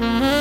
mhm